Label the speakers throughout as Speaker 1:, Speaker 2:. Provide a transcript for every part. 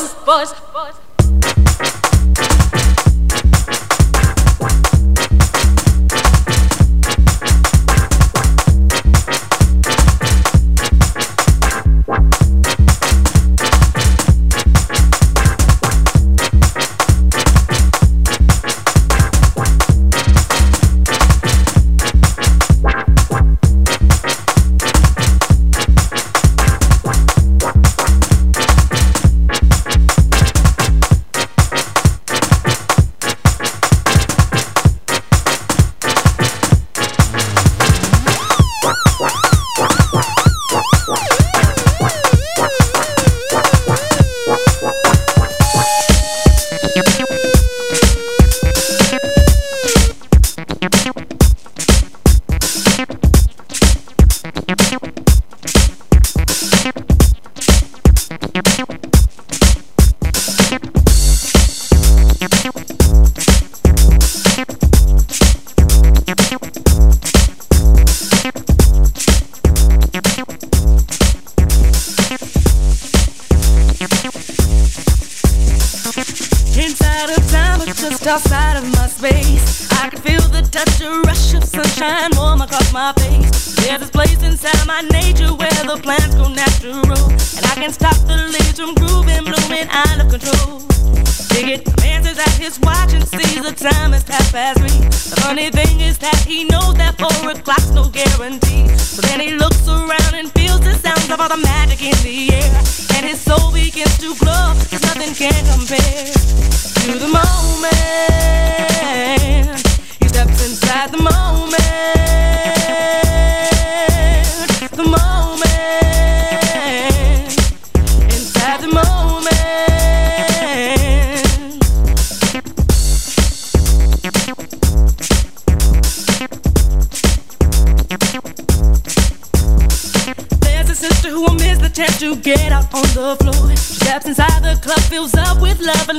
Speaker 1: pos, pos, pos.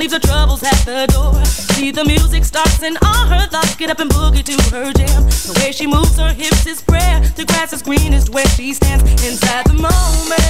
Speaker 1: leaves her troubles at the door. See, the music starts and all her thoughts get up and boogie to her jam. The way she moves her hips is prayer. The grass is greenest where she stands inside the moment.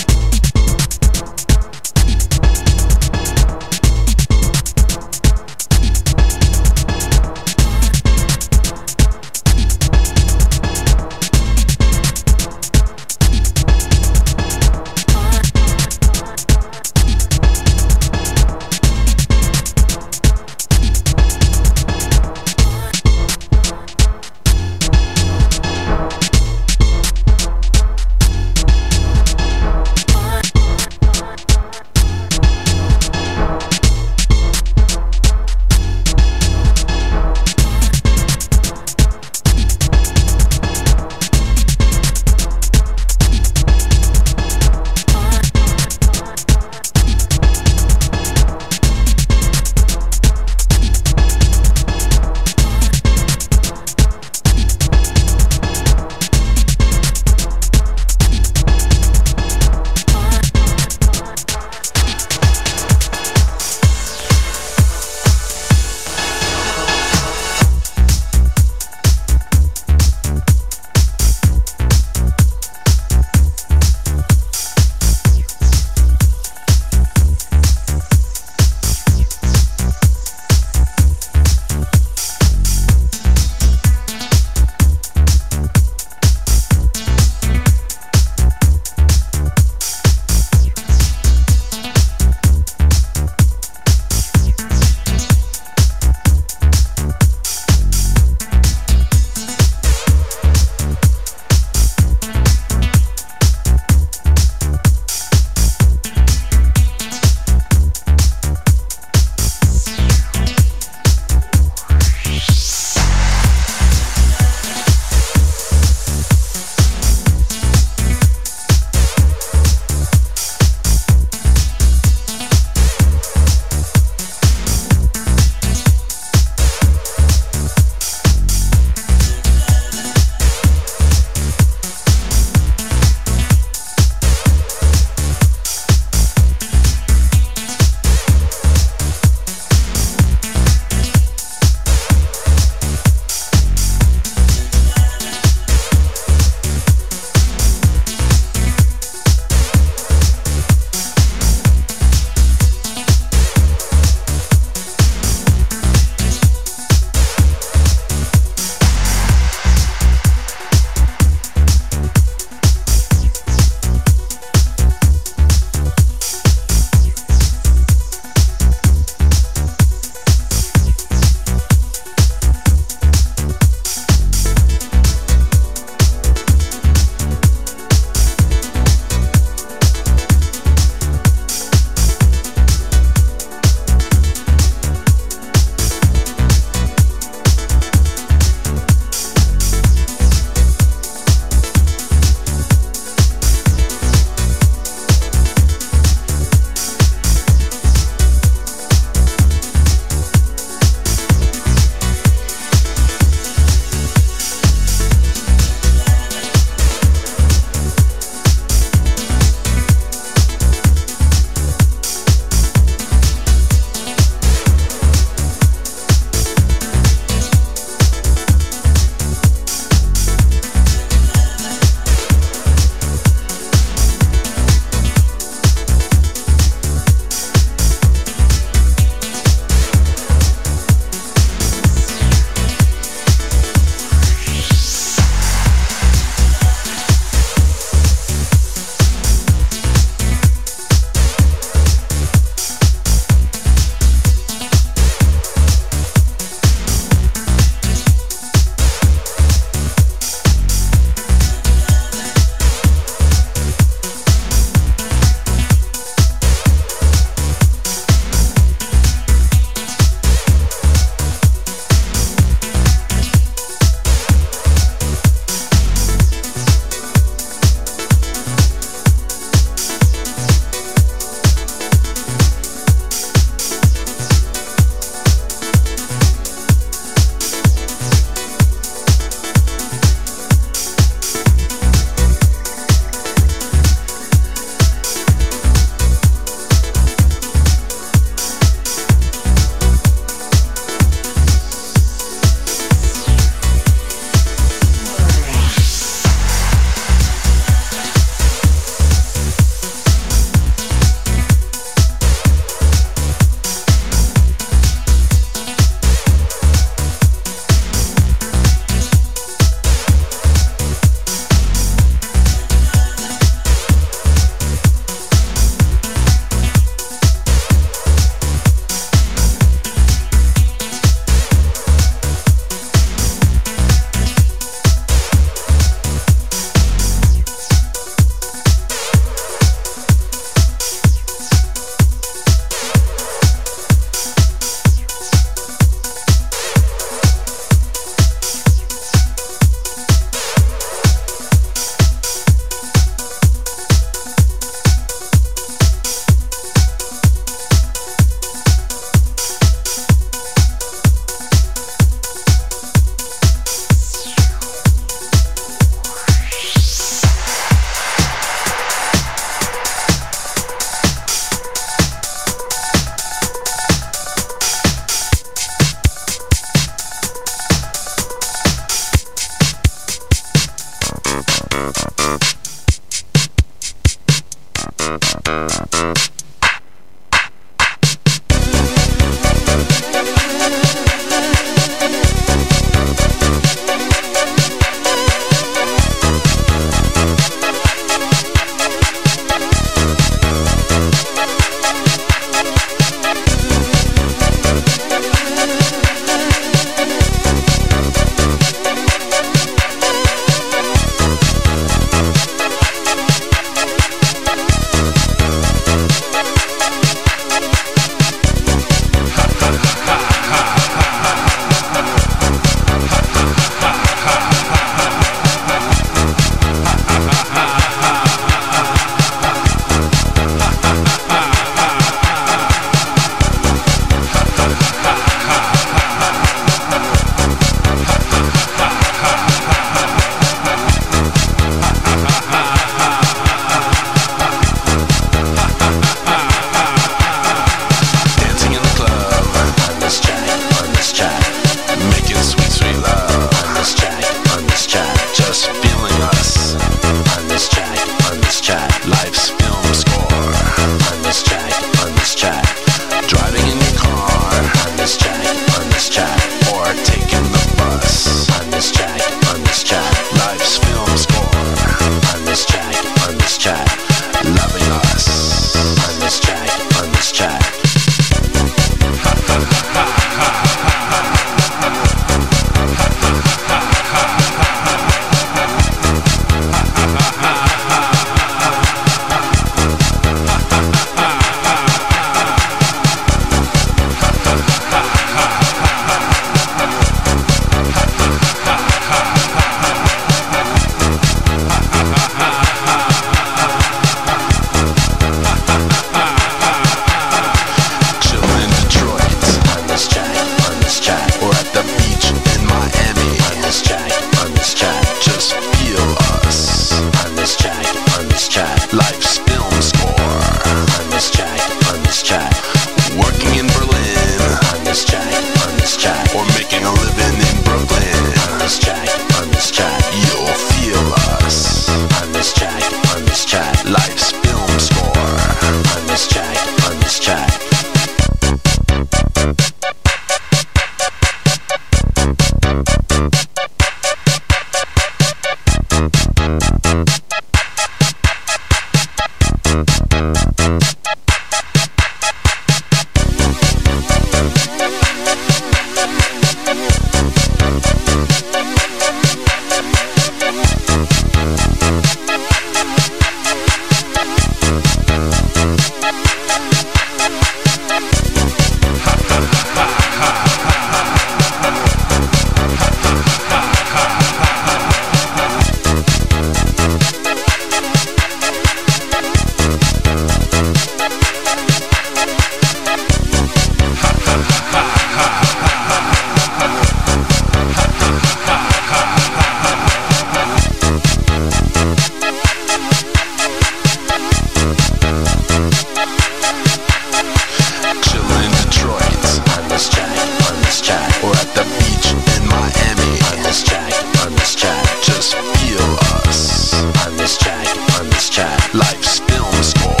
Speaker 1: on
Speaker 2: this track. Life's film score.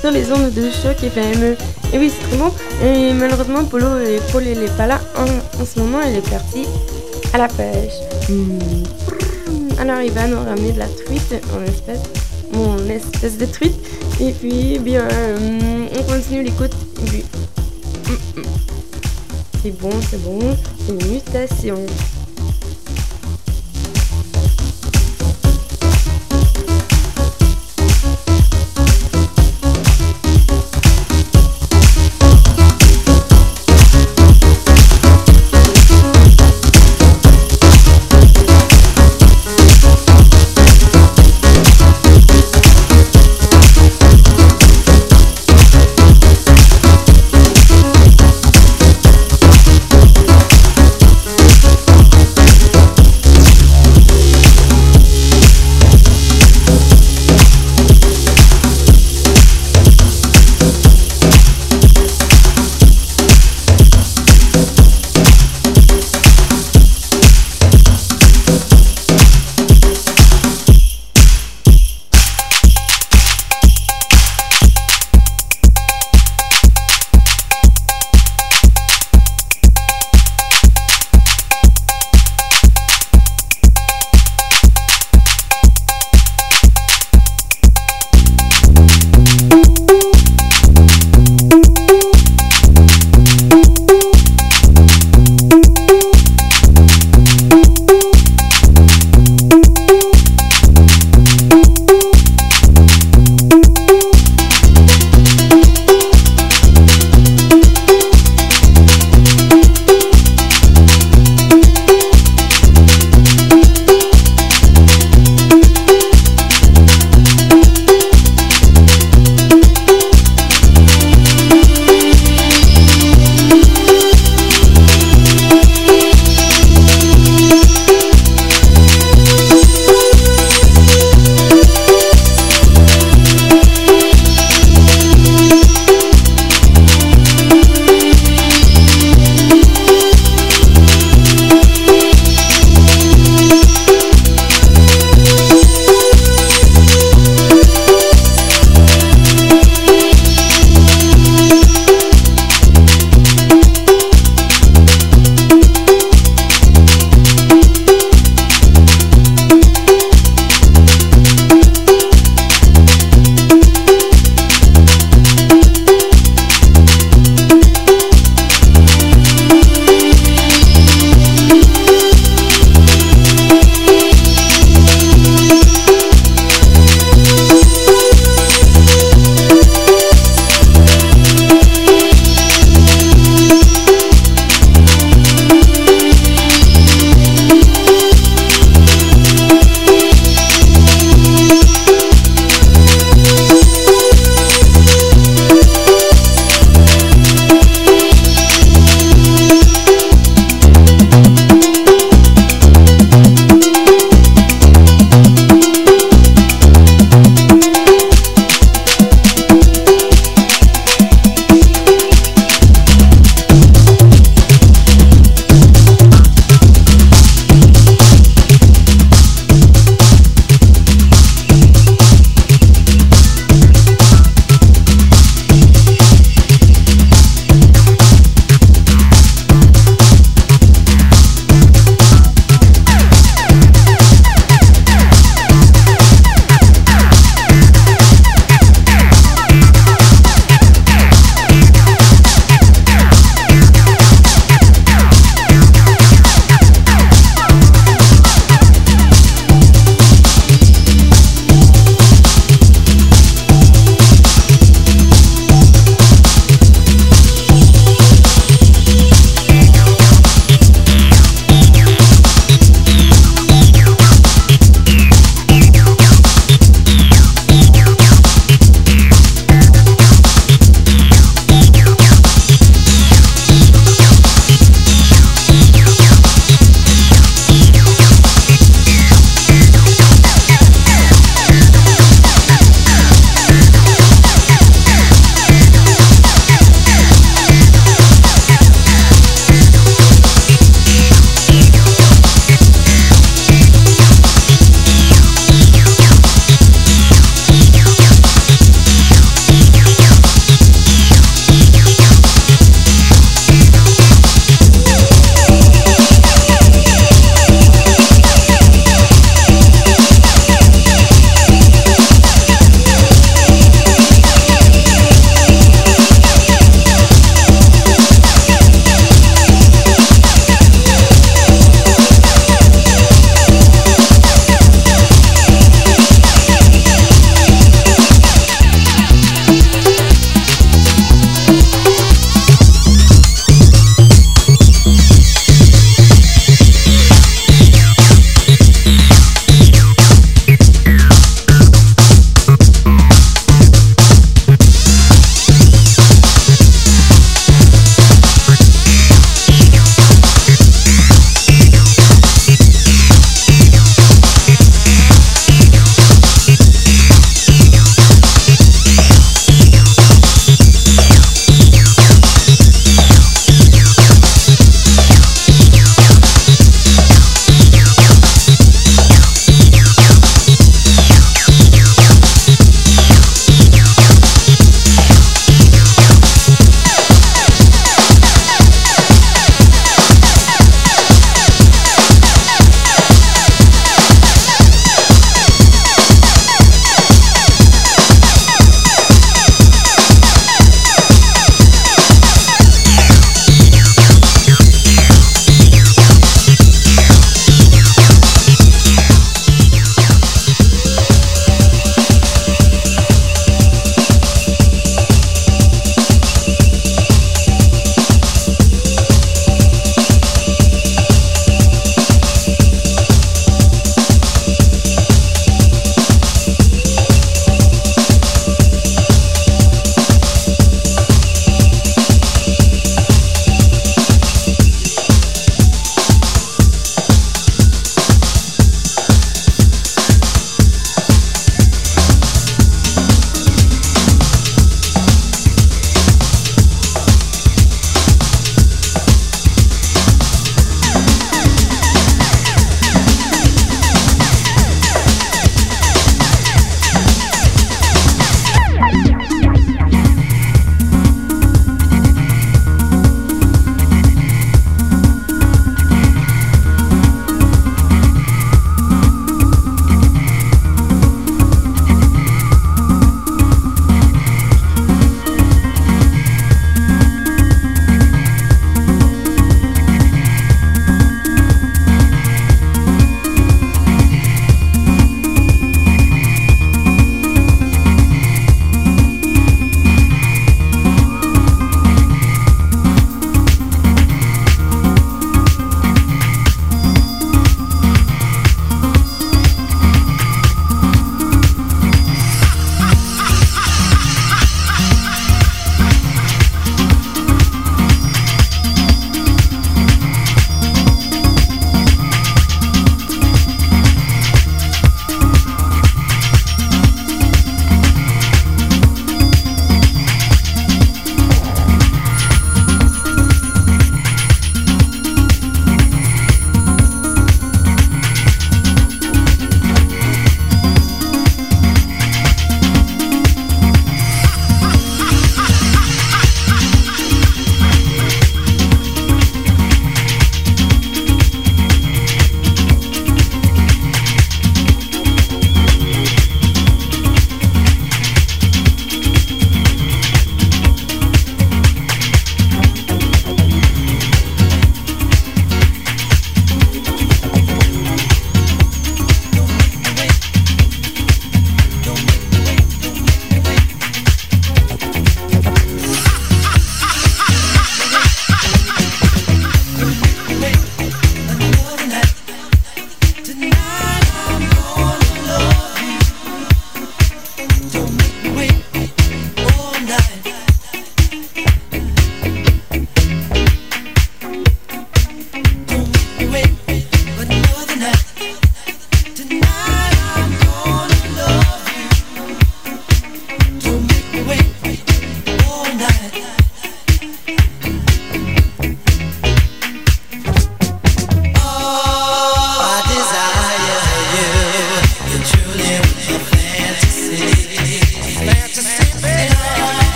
Speaker 2: Sur les ondes de choc FM. Et oui, c'est très bon. Et malheureusement, Polo, Paul, il n'est pas là en, ce moment, il est parti à la pêche. Hmm. Alors, il va nous ramener de la truite, en espèce, mon espèce de truite. Et puis, bien, euh, on continue l'écoute. Hmm, hmm. C'est bon, c'est bon. Une mutation.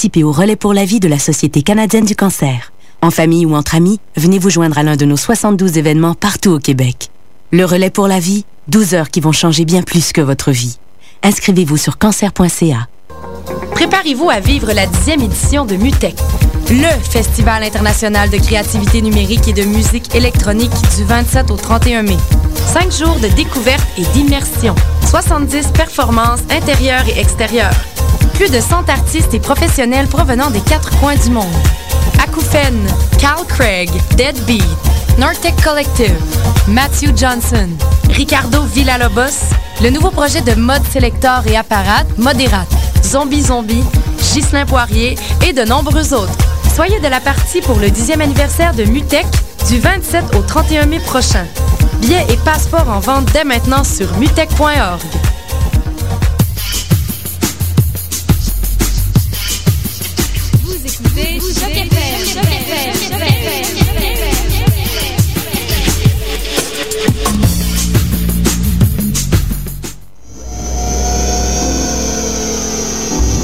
Speaker 3: Participez au relais pour la vie de la Société canadienne du cancer. En famille ou entre amis, venez vous joindre à l'un de nos 72 événements partout au Québec. Le relais pour la vie, 12 heures qui vont changer bien plus que votre vie. Inscrivez-vous sur cancer.ca.
Speaker 4: Préparez-vous à vivre la dixième édition de MUTEC, le Festival international de créativité numérique et de musique électronique du 27 au 31 mai. Cinq jours de découverte et d'immersion. 70 performances intérieures et extérieures. Plus de 100 artistes et professionnels provenant des quatre coins du monde. Acouphène, Cal Craig, Deadbeat, Nortec Collective, Matthew Johnson, Ricardo Villalobos, le nouveau projet de mode Selector et apparat Moderate, Zombie Zombie, Ghislain Poirier et de nombreux autres. Soyez de la partie pour le 10e anniversaire de Mutec du 27 au 31 mai prochain. Billets et passeports en vente dès maintenant sur mutec.org. Deixa